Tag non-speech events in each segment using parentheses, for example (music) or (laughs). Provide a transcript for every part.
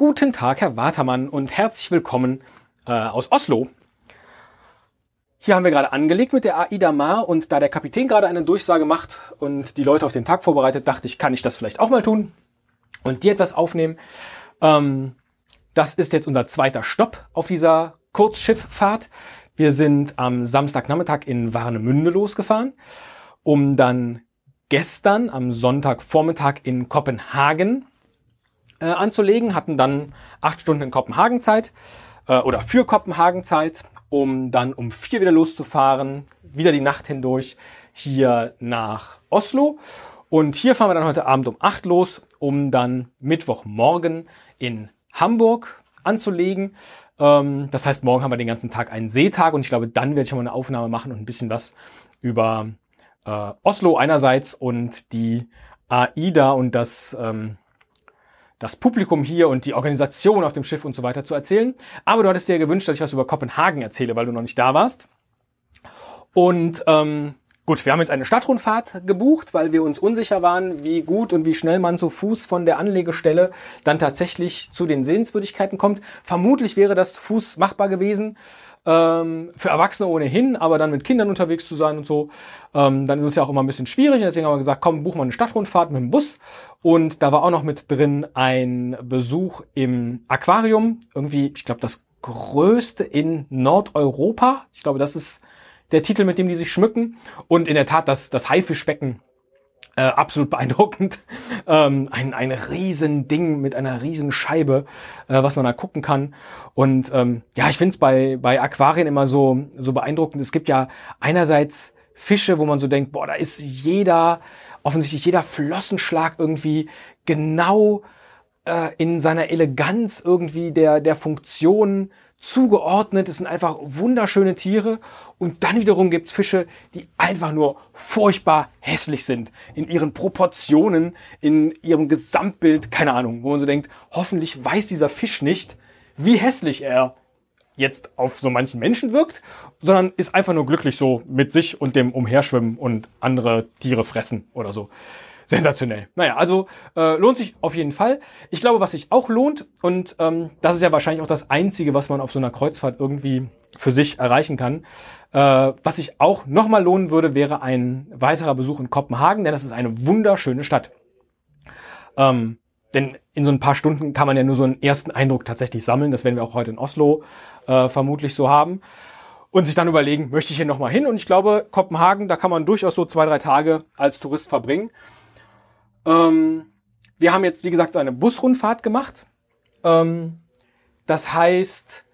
Guten Tag, Herr Watermann, und herzlich willkommen äh, aus Oslo. Hier haben wir gerade angelegt mit der AIDA Mar und da der Kapitän gerade eine Durchsage macht und die Leute auf den Tag vorbereitet, dachte ich, kann ich das vielleicht auch mal tun und dir etwas aufnehmen. Ähm, das ist jetzt unser zweiter Stopp auf dieser Kurzschifffahrt. Wir sind am Samstagnachmittag in Warnemünde losgefahren, um dann gestern am Sonntagvormittag in Kopenhagen äh, anzulegen, hatten dann acht Stunden in Kopenhagen Zeit äh, oder für Kopenhagen Zeit, um dann um vier wieder loszufahren, wieder die Nacht hindurch hier nach Oslo. Und hier fahren wir dann heute Abend um acht los, um dann Mittwochmorgen in Hamburg anzulegen. Ähm, das heißt, morgen haben wir den ganzen Tag einen Seetag und ich glaube, dann werde ich mal eine Aufnahme machen und ein bisschen was über äh, Oslo einerseits und die AIDA und das ähm, das Publikum hier und die Organisation auf dem Schiff und so weiter zu erzählen. Aber du hattest dir gewünscht, dass ich was über Kopenhagen erzähle, weil du noch nicht da warst. Und ähm, gut, wir haben jetzt eine Stadtrundfahrt gebucht, weil wir uns unsicher waren, wie gut und wie schnell man zu Fuß von der Anlegestelle dann tatsächlich zu den Sehenswürdigkeiten kommt. Vermutlich wäre das zu Fuß machbar gewesen ähm, für Erwachsene ohnehin, aber dann mit Kindern unterwegs zu sein und so, ähm, dann ist es ja auch immer ein bisschen schwierig. deswegen haben wir gesagt, komm, buchen wir eine Stadtrundfahrt mit dem Bus. Und da war auch noch mit drin ein Besuch im Aquarium. Irgendwie, ich glaube, das größte in Nordeuropa. Ich glaube, das ist der Titel, mit dem die sich schmücken. Und in der Tat, das, das Haifischbecken äh, absolut beeindruckend. (laughs) Ähm, ein, ein riesen Ding mit einer riesen Scheibe, äh, was man da gucken kann. Und ähm, ja, ich finde es bei, bei Aquarien immer so, so beeindruckend. Es gibt ja einerseits Fische, wo man so denkt, boah, da ist jeder, offensichtlich jeder Flossenschlag irgendwie genau äh, in seiner Eleganz irgendwie der, der Funktion zugeordnet. Es sind einfach wunderschöne Tiere. Und dann wiederum gibt's Fische, die einfach nur furchtbar hässlich sind. In ihren Proportionen, in ihrem Gesamtbild, keine Ahnung, wo man so denkt, hoffentlich weiß dieser Fisch nicht, wie hässlich er jetzt auf so manchen Menschen wirkt, sondern ist einfach nur glücklich so mit sich und dem Umherschwimmen und andere Tiere fressen oder so. Sensationell. Naja, also äh, lohnt sich auf jeden Fall. Ich glaube, was sich auch lohnt, und ähm, das ist ja wahrscheinlich auch das Einzige, was man auf so einer Kreuzfahrt irgendwie für sich erreichen kann. Äh, was sich auch nochmal lohnen würde, wäre ein weiterer Besuch in Kopenhagen, denn das ist eine wunderschöne Stadt. Ähm, denn in so ein paar Stunden kann man ja nur so einen ersten Eindruck tatsächlich sammeln. Das werden wir auch heute in Oslo äh, vermutlich so haben. Und sich dann überlegen, möchte ich hier nochmal hin? Und ich glaube, Kopenhagen, da kann man durchaus so zwei, drei Tage als Tourist verbringen. Ähm, wir haben jetzt, wie gesagt, eine Busrundfahrt gemacht. Ähm, das heißt,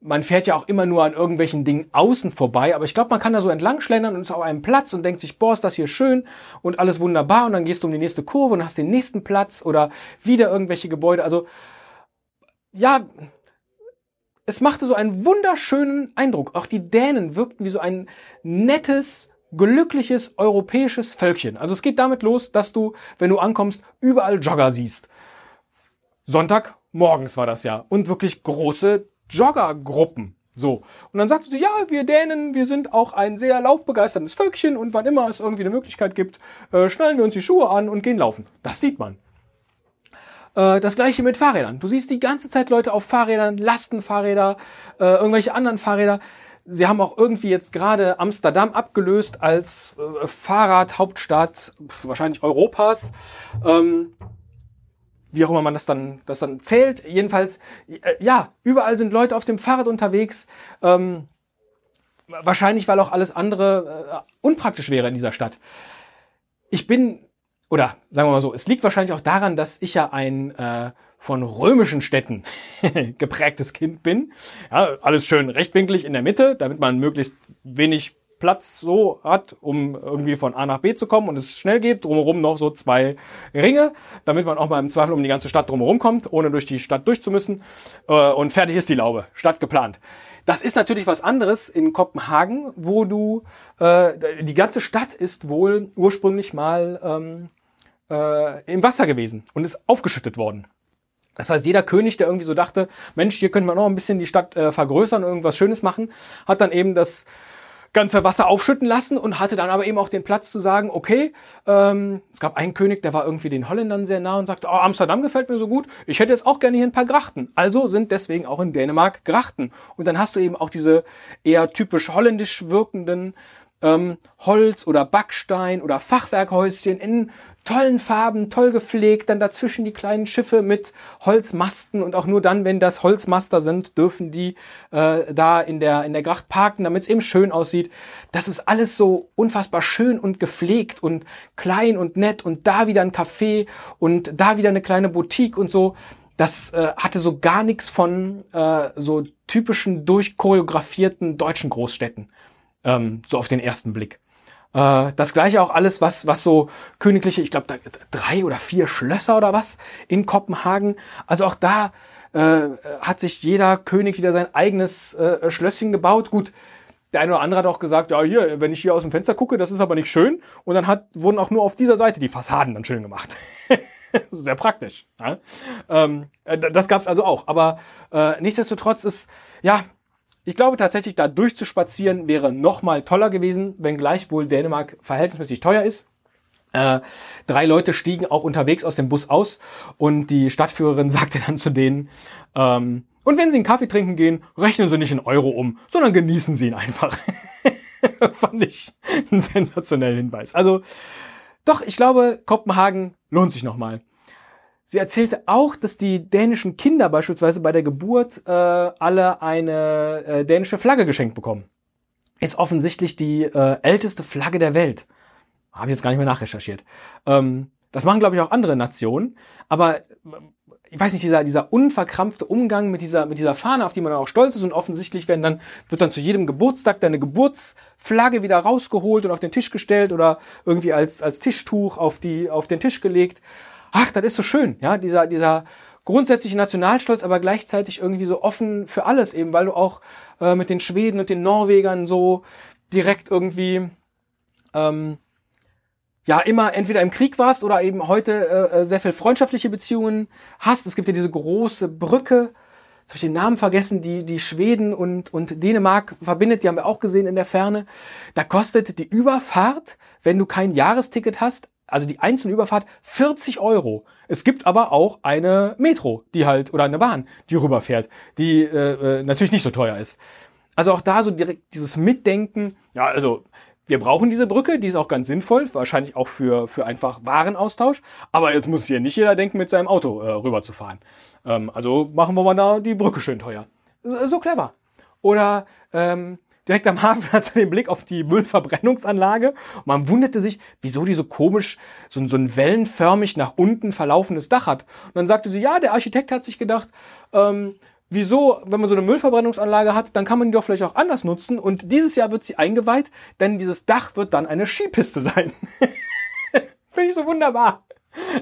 man fährt ja auch immer nur an irgendwelchen Dingen außen vorbei, aber ich glaube, man kann da so entlang schlendern und ist auf einem Platz und denkt sich, boah, ist das hier schön und alles wunderbar und dann gehst du um die nächste Kurve und hast den nächsten Platz oder wieder irgendwelche Gebäude. Also, ja, es machte so einen wunderschönen Eindruck. Auch die Dänen wirkten wie so ein nettes, glückliches europäisches Völkchen. Also es geht damit los, dass du, wenn du ankommst, überall Jogger siehst. Sonntag morgens war das ja. Und wirklich große Joggergruppen. So. Und dann sagst du, ja, wir Dänen, wir sind auch ein sehr laufbegeistertes Völkchen und wann immer es irgendwie eine Möglichkeit gibt, äh, schnallen wir uns die Schuhe an und gehen laufen. Das sieht man. Äh, das gleiche mit Fahrrädern. Du siehst die ganze Zeit Leute auf Fahrrädern, Lastenfahrräder, äh, irgendwelche anderen Fahrräder. Sie haben auch irgendwie jetzt gerade Amsterdam abgelöst als äh, Fahrradhauptstadt wahrscheinlich Europas. Ähm, wie auch immer man das dann, das dann zählt. Jedenfalls, äh, ja, überall sind Leute auf dem Fahrrad unterwegs. Ähm, wahrscheinlich, weil auch alles andere äh, unpraktisch wäre in dieser Stadt. Ich bin, oder sagen wir mal so, es liegt wahrscheinlich auch daran, dass ich ja ein äh, von römischen Städten (laughs) geprägtes Kind bin. Ja, alles schön rechtwinklig in der Mitte, damit man möglichst wenig Platz so hat, um irgendwie von A nach B zu kommen und es schnell geht. Drumherum noch so zwei Ringe, damit man auch mal im Zweifel um die ganze Stadt drumherum kommt, ohne durch die Stadt durchzumüssen. Äh, und fertig ist die Laube. Stadt geplant. Das ist natürlich was anderes in Kopenhagen, wo du äh, die ganze Stadt ist wohl ursprünglich mal ähm, äh, im Wasser gewesen und ist aufgeschüttet worden. Das heißt, jeder König, der irgendwie so dachte, Mensch, hier könnte man noch ein bisschen die Stadt äh, vergrößern, irgendwas Schönes machen, hat dann eben das ganze Wasser aufschütten lassen und hatte dann aber eben auch den Platz zu sagen, okay, ähm, es gab einen König, der war irgendwie den Holländern sehr nah und sagte, oh, Amsterdam gefällt mir so gut, ich hätte jetzt auch gerne hier ein paar Grachten. Also sind deswegen auch in Dänemark Grachten. Und dann hast du eben auch diese eher typisch holländisch wirkenden ähm, Holz oder Backstein oder Fachwerkhäuschen in tollen Farben, toll gepflegt, dann dazwischen die kleinen Schiffe mit Holzmasten und auch nur dann, wenn das Holzmaster sind, dürfen die äh, da in der, in der Gracht parken, damit es eben schön aussieht. Das ist alles so unfassbar schön und gepflegt und klein und nett und da wieder ein Café und da wieder eine kleine Boutique und so. Das äh, hatte so gar nichts von äh, so typischen durchchoreografierten deutschen Großstädten, ähm, so auf den ersten Blick. Äh, das gleiche auch alles, was, was so königliche, ich glaube, drei oder vier Schlösser oder was in Kopenhagen. Also auch da äh, hat sich jeder König wieder sein eigenes äh, Schlösschen gebaut. Gut, der eine oder andere hat auch gesagt, ja, hier, wenn ich hier aus dem Fenster gucke, das ist aber nicht schön. Und dann hat, wurden auch nur auf dieser Seite die Fassaden dann schön gemacht. (laughs) Sehr praktisch. Ja? Ähm, äh, das gab's also auch. Aber äh, nichtsdestotrotz ist, ja, ich glaube tatsächlich, da durchzuspazieren wäre noch mal toller gewesen, wenngleich wohl Dänemark verhältnismäßig teuer ist. Äh, drei Leute stiegen auch unterwegs aus dem Bus aus und die Stadtführerin (laughs) sagte dann zu denen, ähm, und wenn Sie einen Kaffee trinken gehen, rechnen Sie nicht in Euro um, sondern genießen Sie ihn einfach. (laughs) Fand ich einen sensationellen Hinweis. Also, doch, ich glaube, Kopenhagen lohnt sich nochmal. Sie erzählte auch, dass die dänischen Kinder beispielsweise bei der Geburt äh, alle eine äh, dänische Flagge geschenkt bekommen. Ist offensichtlich die äh, älteste Flagge der Welt. Habe ich jetzt gar nicht mehr nachrecherchiert. Ähm, das machen, glaube ich, auch andere Nationen. Aber äh, ich weiß nicht, dieser, dieser unverkrampfte Umgang mit dieser, mit dieser Fahne, auf die man auch stolz ist und offensichtlich werden dann, wird dann zu jedem Geburtstag deine Geburtsflagge wieder rausgeholt und auf den Tisch gestellt oder irgendwie als, als Tischtuch auf die, auf den Tisch gelegt ach, das ist so schön, ja, dieser, dieser grundsätzliche Nationalstolz, aber gleichzeitig irgendwie so offen für alles eben, weil du auch äh, mit den Schweden und den Norwegern so direkt irgendwie ähm, ja immer entweder im Krieg warst oder eben heute äh, äh sehr viel freundschaftliche Beziehungen hast. Es gibt ja diese große Brücke, jetzt habe ich den Namen vergessen, die die Schweden und und Dänemark verbindet. Die haben wir auch gesehen in der Ferne. Da kostet die Überfahrt, wenn du kein Jahresticket hast, also die einzelne Überfahrt 40 Euro. Es gibt aber auch eine Metro, die halt, oder eine Bahn, die rüberfährt, die äh, äh, natürlich nicht so teuer ist. Also auch da so direkt dieses Mitdenken, ja, also wir brauchen diese Brücke, die ist auch ganz sinnvoll, wahrscheinlich auch für, für einfach Warenaustausch, aber jetzt muss hier nicht jeder denken, mit seinem Auto äh, rüberzufahren. Ähm, also machen wir mal da die Brücke schön teuer. So clever. Oder ähm, direkt am Hafen hat er den Blick auf die Müllverbrennungsanlage und man wunderte sich, wieso die so komisch, so, so ein wellenförmig nach unten verlaufendes Dach hat. Und dann sagte sie, ja, der Architekt hat sich gedacht, ähm, wieso, wenn man so eine Müllverbrennungsanlage hat, dann kann man die doch vielleicht auch anders nutzen. Und dieses Jahr wird sie eingeweiht, denn dieses Dach wird dann eine Skipiste sein. (laughs) Finde ich so wunderbar.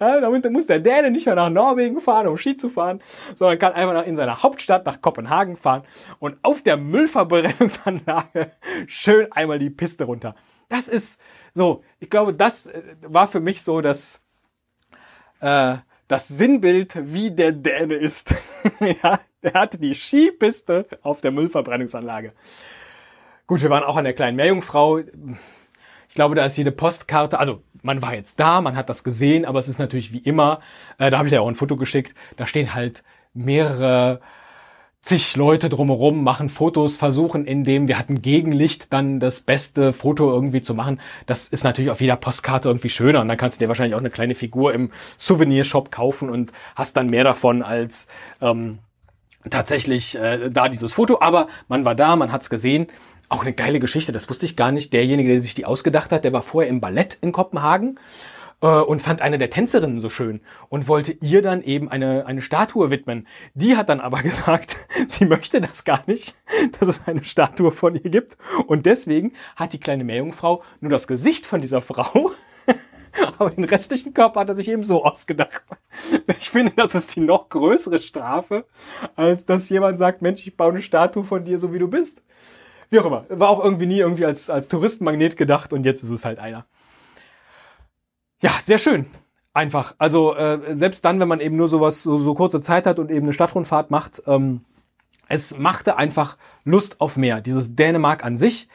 Ja, damit muss der Däne nicht mehr nach Norwegen fahren, um Ski zu fahren, sondern kann einfach in seiner Hauptstadt nach Kopenhagen fahren und auf der Müllverbrennungsanlage (laughs) schön einmal die Piste runter. Das ist so, ich glaube, das äh, war für mich so das, äh, das Sinnbild, wie der Däne ist. (laughs) ja, er hatte die Skipiste auf der Müllverbrennungsanlage. Gut, wir waren auch an der kleinen Meerjungfrau. Ich glaube, da ist jede Postkarte, also man war jetzt da, man hat das gesehen, aber es ist natürlich wie immer, äh, da habe ich ja auch ein Foto geschickt, da stehen halt mehrere zig Leute drumherum, machen Fotos, versuchen, indem wir hatten Gegenlicht dann das beste Foto irgendwie zu machen. Das ist natürlich auf jeder Postkarte irgendwie schöner und dann kannst du dir wahrscheinlich auch eine kleine Figur im Souvenirshop kaufen und hast dann mehr davon als ähm, tatsächlich äh, da dieses Foto. Aber man war da, man hat's gesehen auch eine geile Geschichte, das wusste ich gar nicht. Derjenige, der sich die ausgedacht hat, der war vorher im Ballett in Kopenhagen äh, und fand eine der Tänzerinnen so schön und wollte ihr dann eben eine, eine Statue widmen. Die hat dann aber (laughs) gesagt, sie möchte das gar nicht, dass es eine Statue von ihr gibt. Und deswegen hat die kleine Meerjungfrau nur das Gesicht von dieser Frau (laughs) aber den restlichen Körper hat er sich eben so ausgedacht. Ich finde, das ist die noch größere Strafe, als dass jemand sagt, Mensch, ich baue eine Statue von dir, so wie du bist. Wie auch immer. War auch irgendwie nie irgendwie als, als Touristenmagnet gedacht und jetzt ist es halt einer. Ja, sehr schön. Einfach. Also äh, selbst dann, wenn man eben nur sowas, so, so kurze Zeit hat und eben eine Stadtrundfahrt macht, ähm, es machte einfach Lust auf mehr. Dieses Dänemark an sich.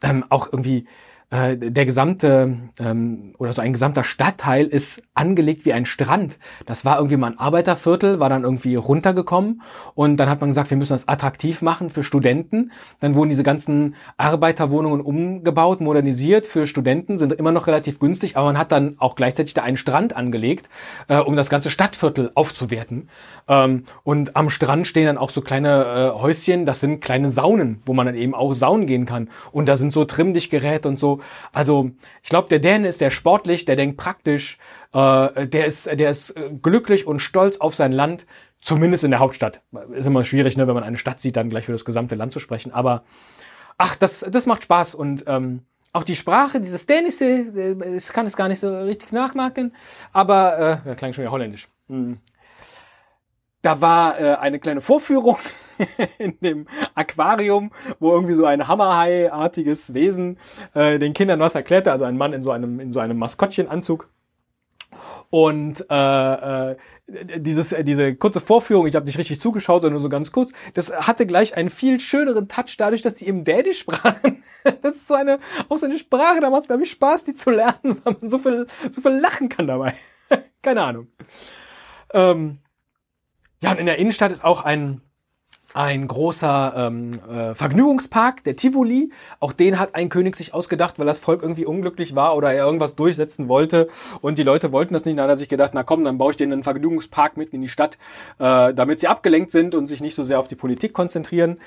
ähm, auch irgendwie äh, der gesamte ähm, oder so ein gesamter Stadtteil ist angelegt wie ein Strand. Das war irgendwie mal ein Arbeiterviertel, war dann irgendwie runtergekommen und dann hat man gesagt, wir müssen das attraktiv machen für Studenten. Dann wurden diese ganzen Arbeiterwohnungen umgebaut, modernisiert für Studenten, sind immer noch relativ günstig, aber man hat dann auch gleichzeitig da einen Strand angelegt, äh, um das ganze Stadtviertel aufzuwerten. Ähm, und am Strand stehen dann auch so kleine äh, Häuschen, das sind kleine Saunen, wo man dann eben auch saunen gehen kann. Und da sind so Trimmdichtgeräte und so also ich glaube, der Dan ist sehr sportlich, der denkt praktisch, äh, der ist, der ist äh, glücklich und stolz auf sein Land, zumindest in der Hauptstadt. Ist immer schwierig, ne, wenn man eine Stadt sieht, dann gleich für das gesamte Land zu sprechen. Aber ach, das, das macht Spaß und ähm, auch die Sprache, dieses Dänische, äh, ich kann es gar nicht so richtig nachmachen, aber äh, klang schon ja holländisch. Hm. Da war äh, eine kleine Vorführung (laughs) in dem Aquarium, wo irgendwie so ein Hammerhai-artiges Wesen äh, den Kindern was erklärte, also ein Mann in so einem, in so einem Maskottchenanzug. Und äh, äh, dieses, äh, diese kurze Vorführung, ich habe nicht richtig zugeschaut, sondern nur so ganz kurz, das hatte gleich einen viel schöneren Touch dadurch, dass die eben Dänisch sprachen. (laughs) Das ist so eine, auch so eine Sprache, da macht es, glaube ich, Spaß, die zu lernen, (laughs) weil man so viel, so viel lachen kann dabei. Keine Ahnung. Ähm, ja, und in der Innenstadt ist auch ein, ein großer ähm, äh, Vergnügungspark, der Tivoli. Auch den hat ein König sich ausgedacht, weil das Volk irgendwie unglücklich war oder er irgendwas durchsetzen wollte und die Leute wollten das nicht. Dann hat er sich gedacht, na komm, dann baue ich denen einen Vergnügungspark mitten in die Stadt, äh, damit sie abgelenkt sind und sich nicht so sehr auf die Politik konzentrieren.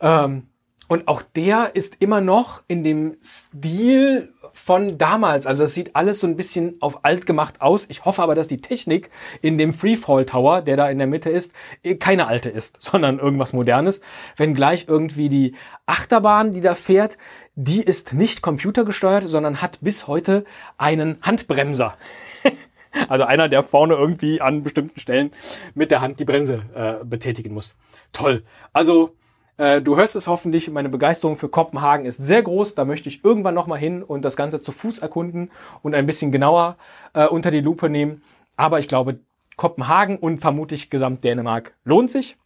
Ähm, und auch der ist immer noch in dem Stil von damals. Also es sieht alles so ein bisschen auf alt gemacht aus. Ich hoffe aber, dass die Technik in dem Freefall Tower, der da in der Mitte ist, eh keine alte ist, (laughs) sondern irgendwas modernes. Wenn gleich irgendwie die Achterbahn, die da fährt, die ist nicht computergesteuert, sondern hat bis heute einen Handbremser. (laughs) also einer, der vorne irgendwie an bestimmten Stellen mit der Hand die Bremse äh, betätigen muss. Toll. Also äh, du hörst es hoffentlich, meine Begeisterung für Kopenhagen ist sehr groß. Da möchte ich irgendwann nochmal hin und das Ganze zu Fuß erkunden und ein bisschen genauer äh, unter die Lupe nehmen. Aber ich glaube, Kopenhagen und vermutlich gesamt Dänemark lohnt sich.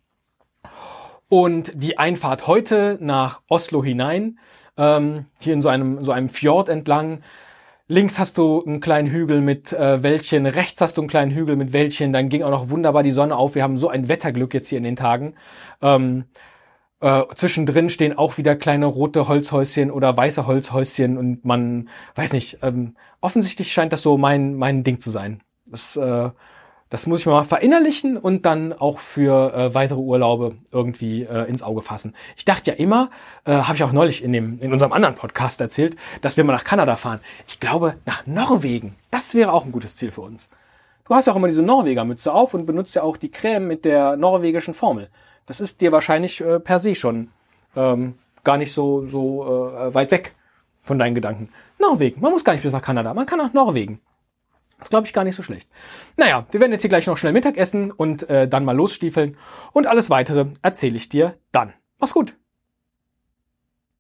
Und die Einfahrt heute nach Oslo hinein, ähm, hier in so einem, so einem Fjord entlang, Links hast du einen kleinen Hügel mit äh, Wäldchen, rechts hast du einen kleinen Hügel mit Wäldchen, dann ging auch noch wunderbar die Sonne auf. Wir haben so ein Wetterglück jetzt hier in den Tagen. Ähm, äh, zwischendrin stehen auch wieder kleine rote Holzhäuschen oder weiße Holzhäuschen und man weiß nicht, ähm, offensichtlich scheint das so mein, mein Ding zu sein. Das, äh, das muss ich mal verinnerlichen und dann auch für äh, weitere Urlaube irgendwie äh, ins Auge fassen. Ich dachte ja immer, äh, habe ich auch neulich in, dem, in unserem anderen Podcast erzählt, dass wir mal nach Kanada fahren. Ich glaube, nach Norwegen, das wäre auch ein gutes Ziel für uns. Du hast ja auch immer diese Norweger-Mütze auf und benutzt ja auch die Creme mit der norwegischen Formel das ist dir wahrscheinlich äh, per se schon ähm, gar nicht so, so äh, weit weg von deinen Gedanken. Norwegen, man muss gar nicht bis nach Kanada, man kann nach Norwegen. Das glaube ich gar nicht so schlecht. Naja, wir werden jetzt hier gleich noch schnell Mittag essen und äh, dann mal losstiefeln und alles weitere erzähle ich dir dann. Mach's gut.